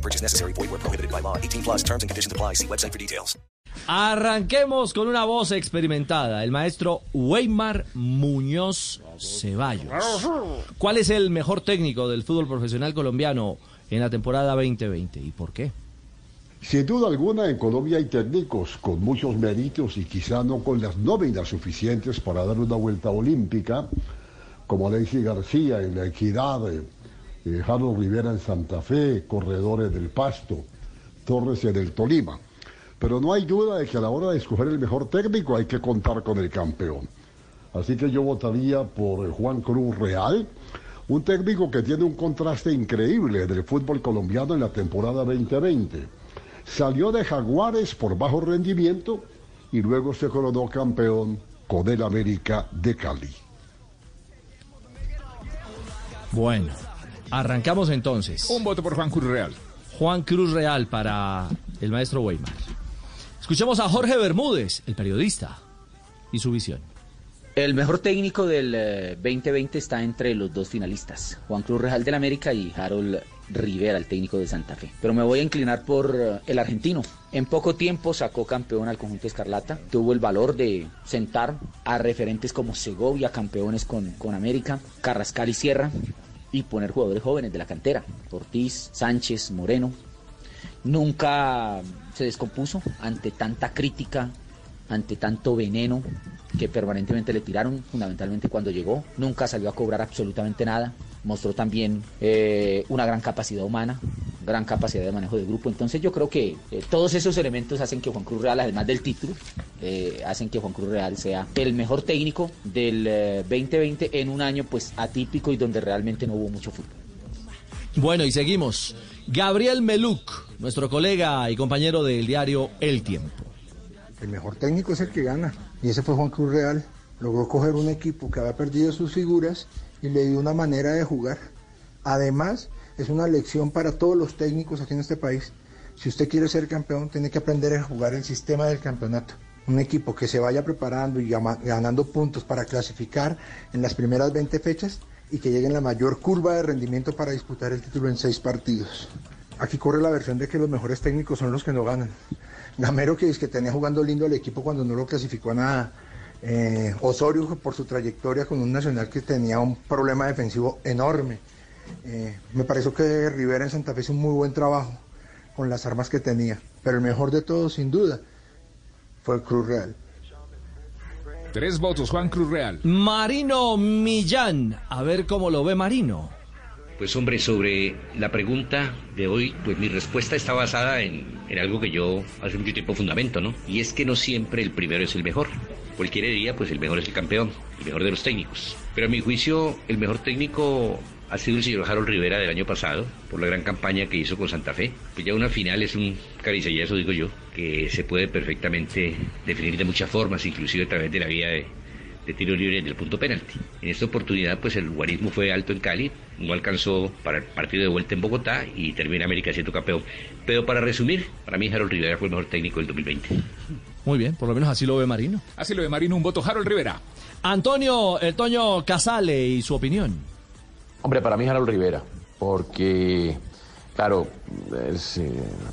No purchase necessary. Void where prohibited by law. 18 plus terms and conditions apply. See website for details. Arranquemos con una voz experimentada, el maestro Weimar Muñoz Ceballos. ¿Cuál es el mejor técnico del fútbol profesional colombiano en la temporada 2020 y por qué? Sin duda alguna, en Colombia hay técnicos con muchos méritos y quizá no con las nóminas suficientes para dar una vuelta olímpica, como Alexis García en La Equidad, eh, Harold Rivera en Santa Fe, Corredores del Pasto, Torres en el Tolima. Pero no hay duda de que a la hora de escoger el mejor técnico hay que contar con el campeón. Así que yo votaría por Juan Cruz Real, un técnico que tiene un contraste increíble del fútbol colombiano en la temporada 2020. Salió de Jaguares por bajo rendimiento y luego se coronó campeón con el América de Cali. Bueno, arrancamos entonces. Un voto por Juan Cruz Real. Juan Cruz Real para el maestro Weimar. Escuchemos a Jorge Bermúdez, el periodista, y su visión. El mejor técnico del eh, 2020 está entre los dos finalistas, Juan Cruz Real del América y Harold Rivera, el técnico de Santa Fe. Pero me voy a inclinar por eh, el argentino. En poco tiempo sacó campeón al conjunto Escarlata, tuvo el valor de sentar a referentes como Segovia, campeones con, con América, Carrascal y Sierra, y poner jugadores jóvenes de la cantera, Ortiz, Sánchez, Moreno. Nunca se descompuso ante tanta crítica, ante tanto veneno que permanentemente le tiraron, fundamentalmente cuando llegó. Nunca salió a cobrar absolutamente nada. Mostró también eh, una gran capacidad humana, gran capacidad de manejo de grupo. Entonces yo creo que eh, todos esos elementos hacen que Juan Cruz Real, además del título, eh, hacen que Juan Cruz Real sea el mejor técnico del eh, 2020 en un año pues atípico y donde realmente no hubo mucho fútbol. Bueno, y seguimos. Gabriel Meluc, nuestro colega y compañero del diario El Tiempo. El mejor técnico es el que gana. Y ese fue Juan Cruz Real. Logró coger un equipo que había perdido sus figuras y le dio una manera de jugar. Además, es una lección para todos los técnicos aquí en este país. Si usted quiere ser campeón, tiene que aprender a jugar el sistema del campeonato. Un equipo que se vaya preparando y ganando puntos para clasificar en las primeras 20 fechas y que llegue en la mayor curva de rendimiento para disputar el título en seis partidos. Aquí corre la versión de que los mejores técnicos son los que no ganan. Gamero que es que tenía jugando lindo al equipo cuando no lo clasificó a nada. Eh, Osorio por su trayectoria con un nacional que tenía un problema defensivo enorme. Eh, me pareció que Rivera en Santa Fe hizo un muy buen trabajo con las armas que tenía. Pero el mejor de todos, sin duda, fue Cruz Real. Tres votos, Juan Cruz Real. Marino Millán, a ver cómo lo ve Marino. Pues hombre, sobre la pregunta de hoy, pues mi respuesta está basada en, en algo que yo hace mucho tiempo fundamento, ¿no? Y es que no siempre el primero es el mejor. Cualquiera diría, pues el mejor es el campeón, el mejor de los técnicos. Pero a mi juicio, el mejor técnico ha sido el señor Harold Rivera del año pasado, por la gran campaña que hizo con Santa Fe. Pues ya una final es un caricellazo, digo yo, que se puede perfectamente definir de muchas formas, inclusive a través de la vía de, de tiro libre del punto penalti. En esta oportunidad, pues el guarismo fue alto en Cali, no alcanzó para el partido de vuelta en Bogotá y termina América siendo campeón. Pero para resumir, para mí Harold Rivera fue el mejor técnico del 2020. Muy bien, por lo menos así lo ve Marino. Así lo de Marino, un voto Harold Rivera. Antonio, el Toño Casale y su opinión. Hombre, para mí Harold Rivera, porque, claro,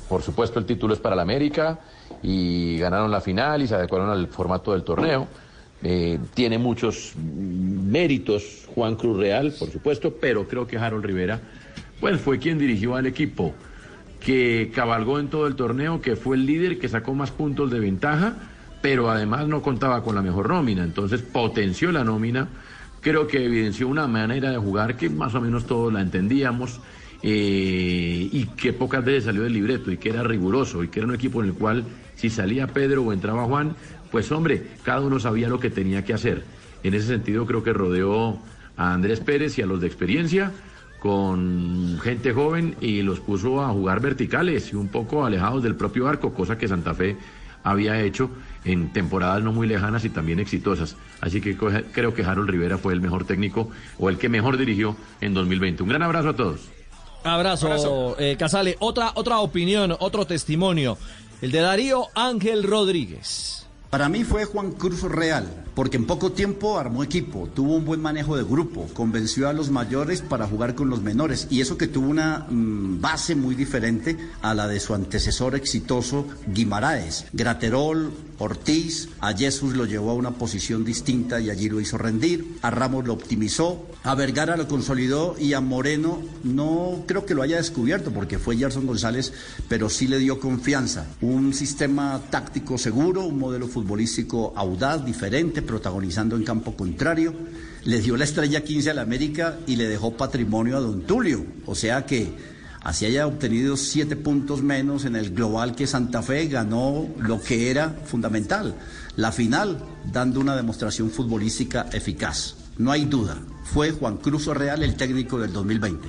por supuesto el título es para la América y ganaron la final y se adecuaron al formato del torneo. Eh, tiene muchos méritos Juan Cruz Real, por supuesto, pero creo que Harold Rivera, pues fue quien dirigió al equipo, que cabalgó en todo el torneo, que fue el líder, que sacó más puntos de ventaja, pero además no contaba con la mejor nómina, entonces potenció la nómina creo que evidenció una manera de jugar que más o menos todos la entendíamos eh, y que pocas veces salió del libreto y que era riguroso y que era un equipo en el cual si salía Pedro o entraba Juan, pues hombre, cada uno sabía lo que tenía que hacer. En ese sentido creo que rodeó a Andrés Pérez y a los de experiencia con gente joven y los puso a jugar verticales y un poco alejados del propio arco, cosa que Santa Fe había hecho en temporadas no muy lejanas y también exitosas. Así que creo que Harold Rivera fue el mejor técnico o el que mejor dirigió en 2020. Un gran abrazo a todos. Abrazo, eh, Casale. Otra, otra opinión, otro testimonio. El de Darío Ángel Rodríguez. Para mí fue Juan Cruz Real, porque en poco tiempo armó equipo, tuvo un buen manejo de grupo, convenció a los mayores para jugar con los menores y eso que tuvo una mm, base muy diferente a la de su antecesor exitoso Guimaraes. Graterol, Ortiz, a Jesús lo llevó a una posición distinta y allí lo hizo rendir, a Ramos lo optimizó, a Vergara lo consolidó y a Moreno no creo que lo haya descubierto porque fue Gerson González, pero sí le dio confianza. Un sistema táctico seguro, un modelo futbolístico audaz, diferente, protagonizando en campo contrario. Le dio la estrella 15 al América y le dejó patrimonio a Don Tulio. O sea que así haya obtenido siete puntos menos en el global que Santa Fe ganó lo que era fundamental, la final, dando una demostración futbolística eficaz. No hay duda, fue Juan Cruz Real el técnico del 2020.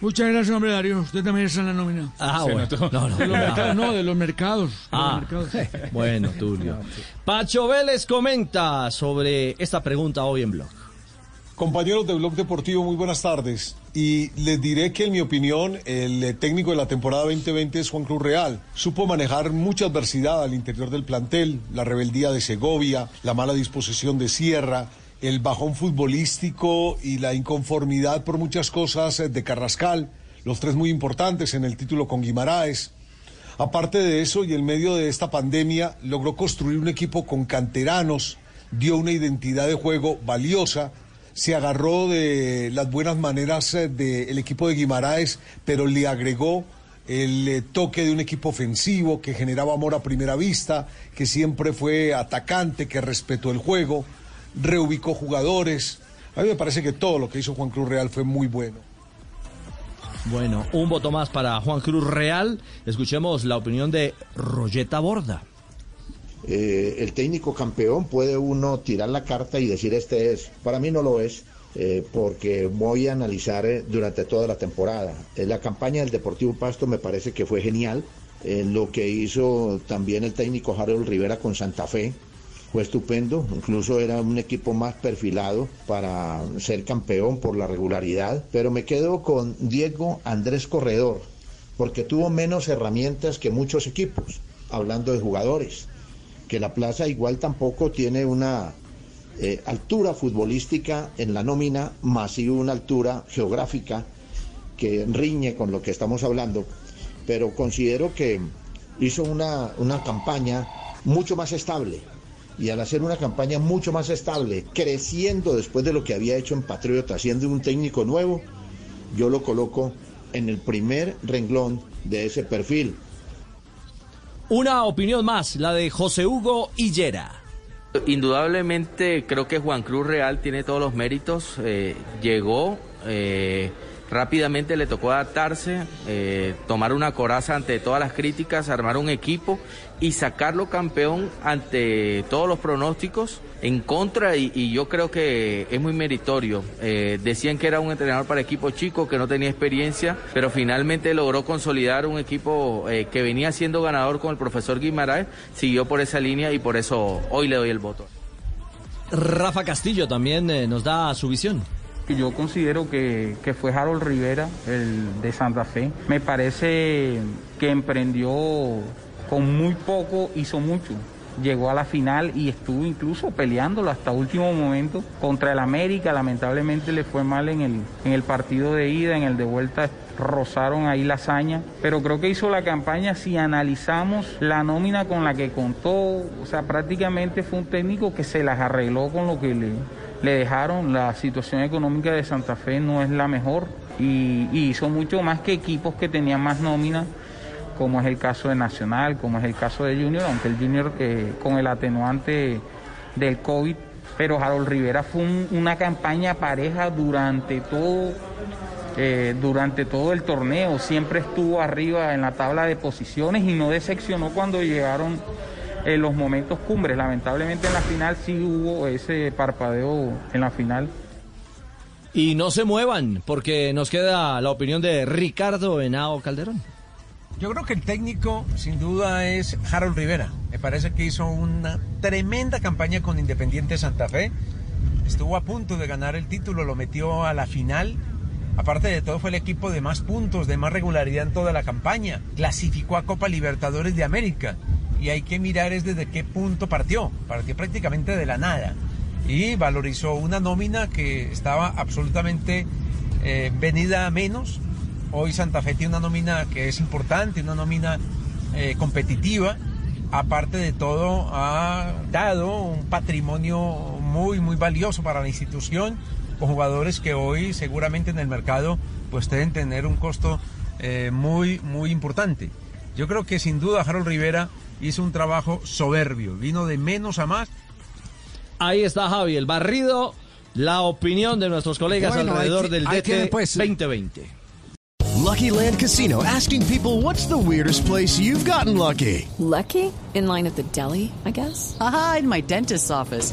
Muchas gracias, hombre Darío. Usted también está en la nómina. Ah, bueno. No, no, de los no. mercados, no, de los mercados. de los Ah, mercados. bueno, Tulio. Pacho Vélez comenta sobre esta pregunta hoy en blog. Compañeros de Blog Deportivo, muy buenas tardes. Y les diré que en mi opinión el eh, técnico de la temporada 2020 es Juan Cruz Real. Supo manejar mucha adversidad al interior del plantel, la rebeldía de Segovia, la mala disposición de Sierra, el bajón futbolístico y la inconformidad por muchas cosas eh, de Carrascal, los tres muy importantes en el título con Guimaraes. Aparte de eso, y en medio de esta pandemia, logró construir un equipo con canteranos, dio una identidad de juego valiosa, se agarró de las buenas maneras eh, del equipo de Guimaraes, pero le agregó el eh, toque de un equipo ofensivo que generaba amor a primera vista, que siempre fue atacante, que respetó el juego, reubicó jugadores. A mí me parece que todo lo que hizo Juan Cruz Real fue muy bueno. Bueno, un voto más para Juan Cruz Real. Escuchemos la opinión de Royeta Borda. Eh, el técnico campeón puede uno tirar la carta y decir este es. Para mí no lo es, eh, porque voy a analizar eh, durante toda la temporada. Eh, la campaña del Deportivo Pasto me parece que fue genial. Eh, lo que hizo también el técnico Harold Rivera con Santa Fe fue estupendo. Incluso era un equipo más perfilado para ser campeón por la regularidad. Pero me quedo con Diego Andrés Corredor, porque tuvo menos herramientas que muchos equipos, hablando de jugadores que la plaza igual tampoco tiene una eh, altura futbolística en la nómina, más sí una altura geográfica que riñe con lo que estamos hablando, pero considero que hizo una, una campaña mucho más estable. Y al hacer una campaña mucho más estable, creciendo después de lo que había hecho en Patriota, siendo un técnico nuevo, yo lo coloco en el primer renglón de ese perfil. Una opinión más, la de José Hugo Hillera. Indudablemente creo que Juan Cruz Real tiene todos los méritos. eh, llegó, eh, rápidamente le tocó adaptarse, eh, tomar una coraza ante todas las críticas, armar un equipo y sacarlo campeón ante todos los pronósticos en contra y, yo creo que es muy meritorio. Eh, decían que era un entrenador para equipo chico, que no tenía experiencia, pero finalmente logró consolidar un equipo eh, que venía siendo ganador con el profesor Guimaraes, siguió por esa línea y por eso hoy le doy el voto. Rafa Castillo también nos da su visión. Yo considero que, que fue Harold Rivera, el de Santa Fe. Me parece que emprendió con muy poco, hizo mucho. Llegó a la final y estuvo incluso peleándolo hasta último momento contra el América. Lamentablemente le fue mal en el, en el partido de ida, en el de vuelta rozaron ahí la hazaña, pero creo que hizo la campaña si analizamos la nómina con la que contó, o sea, prácticamente fue un técnico que se las arregló con lo que le, le dejaron. La situación económica de Santa Fe no es la mejor y, hizo mucho más que equipos que tenían más nómina, como es el caso de Nacional, como es el caso de Junior, aunque el Junior eh, con el atenuante del COVID, pero Harold Rivera fue un- una campaña pareja durante todo eh, durante todo el torneo, siempre estuvo arriba en la tabla de posiciones y no decepcionó cuando llegaron eh, los momentos cumbres. Lamentablemente en la final sí hubo ese parpadeo en la final. Y no se muevan, porque nos queda la opinión de Ricardo Henao Calderón. Yo creo que el técnico sin duda es Harold Rivera. Me parece que hizo una tremenda campaña con Independiente Santa Fe. Estuvo a punto de ganar el título, lo metió a la final. Aparte de todo fue el equipo de más puntos, de más regularidad en toda la campaña. Clasificó a Copa Libertadores de América. Y hay que mirar es desde qué punto partió. Partió prácticamente de la nada. Y valorizó una nómina que estaba absolutamente eh, venida a menos. Hoy Santa Fe tiene una nómina que es importante, una nómina eh, competitiva. Aparte de todo, ha dado un patrimonio muy, muy valioso para la institución, con jugadores que hoy seguramente en el mercado pues deben tener un costo eh, muy, muy importante. Yo creo que sin duda Harold Rivera hizo un trabajo soberbio, vino de menos a más. Ahí está Javi, el barrido, la opinión de nuestros colegas Bueno, alrededor que- del DT pues, 2020. Lucky Land Casino asking people what's the weirdest place you've gotten lucky? Lucky? In line at the deli, I guess? Aha, in my dentist's office.